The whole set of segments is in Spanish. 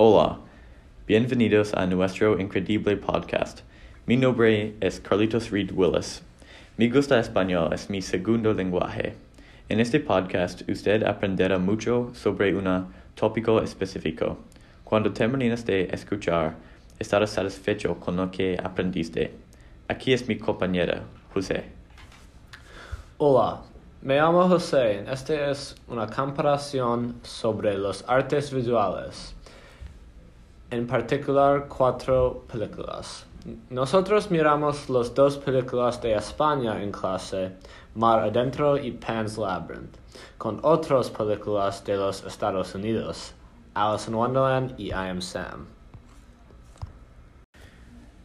Hola, bienvenidos a nuestro increíble podcast. Mi nombre es Carlitos Reed Willis. Mi gusta español es mi segundo lenguaje. En este podcast usted aprenderá mucho sobre un tópico específico. Cuando termines de escuchar, estará satisfecho con lo que aprendiste. Aquí es mi compañera, José. Hola, me llamo José. Esta es una comparación sobre los artes visuales, en particular cuatro películas. Nosotros miramos las dos películas de España en clase, Mar Adentro y Pan's Labyrinth, con otras películas de los Estados Unidos, Alice in Wonderland y I Am Sam.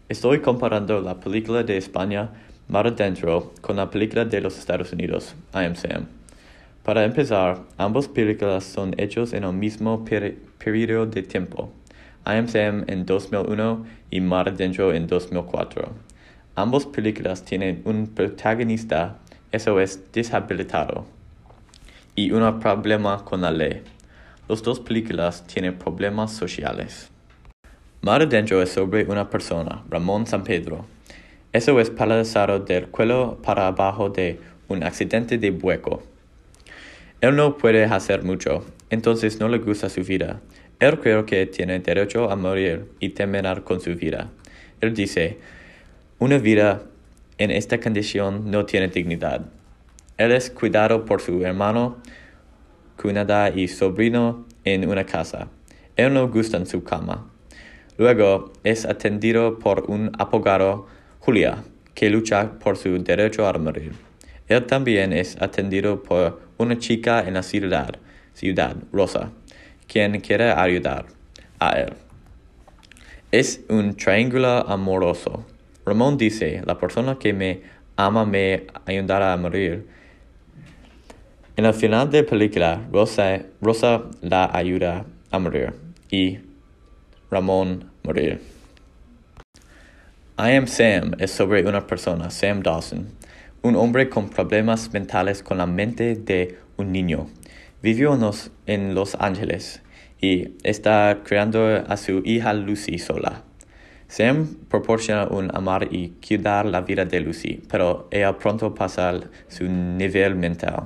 Estoy comparando la película de España Mar Adentro con la película de los Estados Unidos, I Am Sam. Para empezar, ambas películas son hechas en el mismo periodo de tiempo. I Am Sam en 2001 y Mar Adentro en 2004. Ambas películas tienen un protagonista, eso es, deshabilitado, y un problema con la ley. Las dos películas tienen problemas sociales. Mar Adentro es sobre una persona, Ramón San Pedro, eso es paralizado del cuello para abajo de un accidente de hueco. Él no puede hacer mucho, entonces no le gusta su vida. Él cree que tiene derecho a morir y terminar con su vida. Él dice, una vida en esta condición no tiene dignidad. Él es cuidado por su hermano, cuñada y sobrino en una casa. Él no gusta en su cama. Luego es atendido por un abogado Julia, que lucha por su derecho a morir. Él también es atendido por una chica en la ciudad, ciudad Rosa, quien quiere ayudar a él. Es un triángulo amoroso. Ramón dice, la persona que me ama me ayudará a morir. En el final de la película, Rosa, Rosa la ayuda a morir y Ramón morir. I Am Sam es sobre una persona, Sam Dawson, un hombre con problemas mentales con la mente de un niño. Vivió en Los Ángeles y está criando a su hija Lucy sola. Sam proporciona un amar y cuidar la vida de Lucy, pero ella pronto pasa su nivel mental.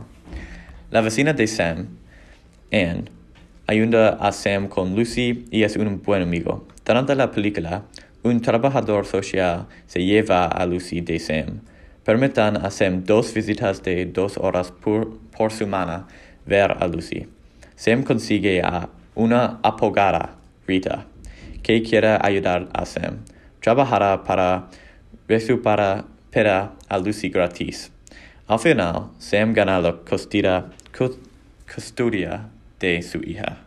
La vecina de Sam, Anne, ayuda a Sam con Lucy y es un buen amigo. Durante la película, un trabajador social se lleva a Lucy de Sam. Permitan a Sam dos visitas de dos horas por, por semana ver a Lucy. Sam consigue a una apogada, Rita, que quiere ayudar a Sam. Trabajará para recuperar a Lucy gratis. Al final, Sam gana la custodia de su hija.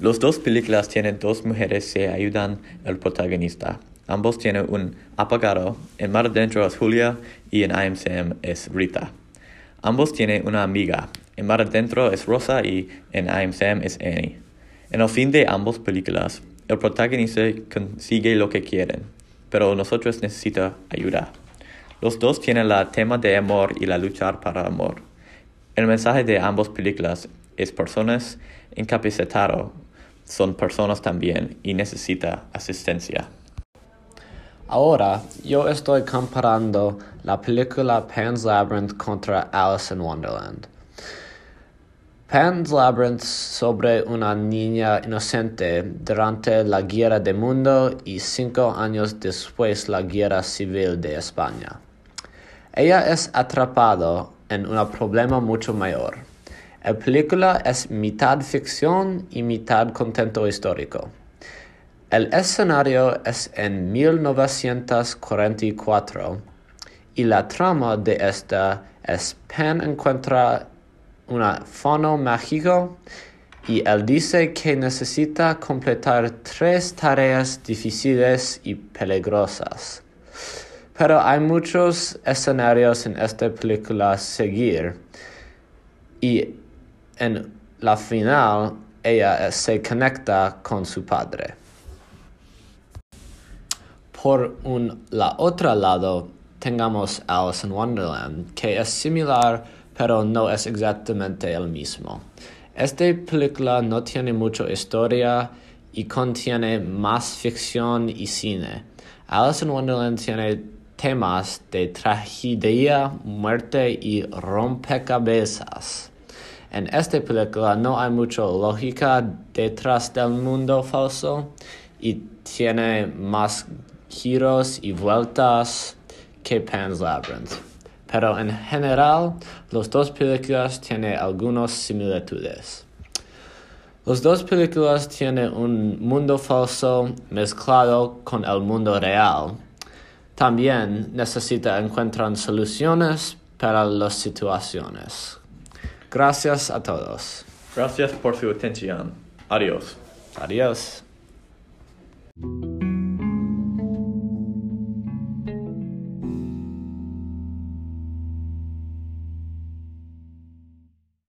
Las dos películas tienen dos mujeres que ayudan al protagonista. Ambos tienen un apagado. En Mar Adentro es Julia y en I es Rita. Ambos tienen una amiga. En Mar Adentro es Rosa y en I Am Sam es Annie. En el fin de ambas películas, el protagonista consigue lo que quieren, pero nosotros necesita ayuda. Los dos tienen el tema de amor y la luchar para amor. El mensaje de ambas películas es personas incapacitadas son personas también y necesita asistencia. Ahora, yo estoy comparando la película Pan's Labyrinth contra Alice in Wonderland. Pan's Labyrinth sobre una niña inocente durante la Guerra del Mundo y cinco años después la Guerra Civil de España. Ella es atrapada en un problema mucho mayor la película es mitad ficción y mitad contento histórico. El escenario es en 1944 y la trama de esta es Pan encuentra un fono mágico y él dice que necesita completar tres tareas difíciles y peligrosas. Pero hay muchos escenarios en esta película a seguir y en la final ella se conecta con su padre. Por un la otro lado tengamos Alice in Wonderland, que es similar pero no es exactamente el mismo. Esta película no tiene mucha historia y contiene más ficción y cine. Alice in Wonderland tiene temas de tragedia, muerte y rompecabezas. En esta película no hay mucha lógica detrás del mundo falso y tiene más giros y vueltas que Pan's Labyrinth. Pero en general, las dos películas tienen algunas similitudes. Las dos películas tienen un mundo falso mezclado con el mundo real. También necesita encontrar soluciones para las situaciones. Gracias a todos. Gracias por su atención. Adiós. Adiós.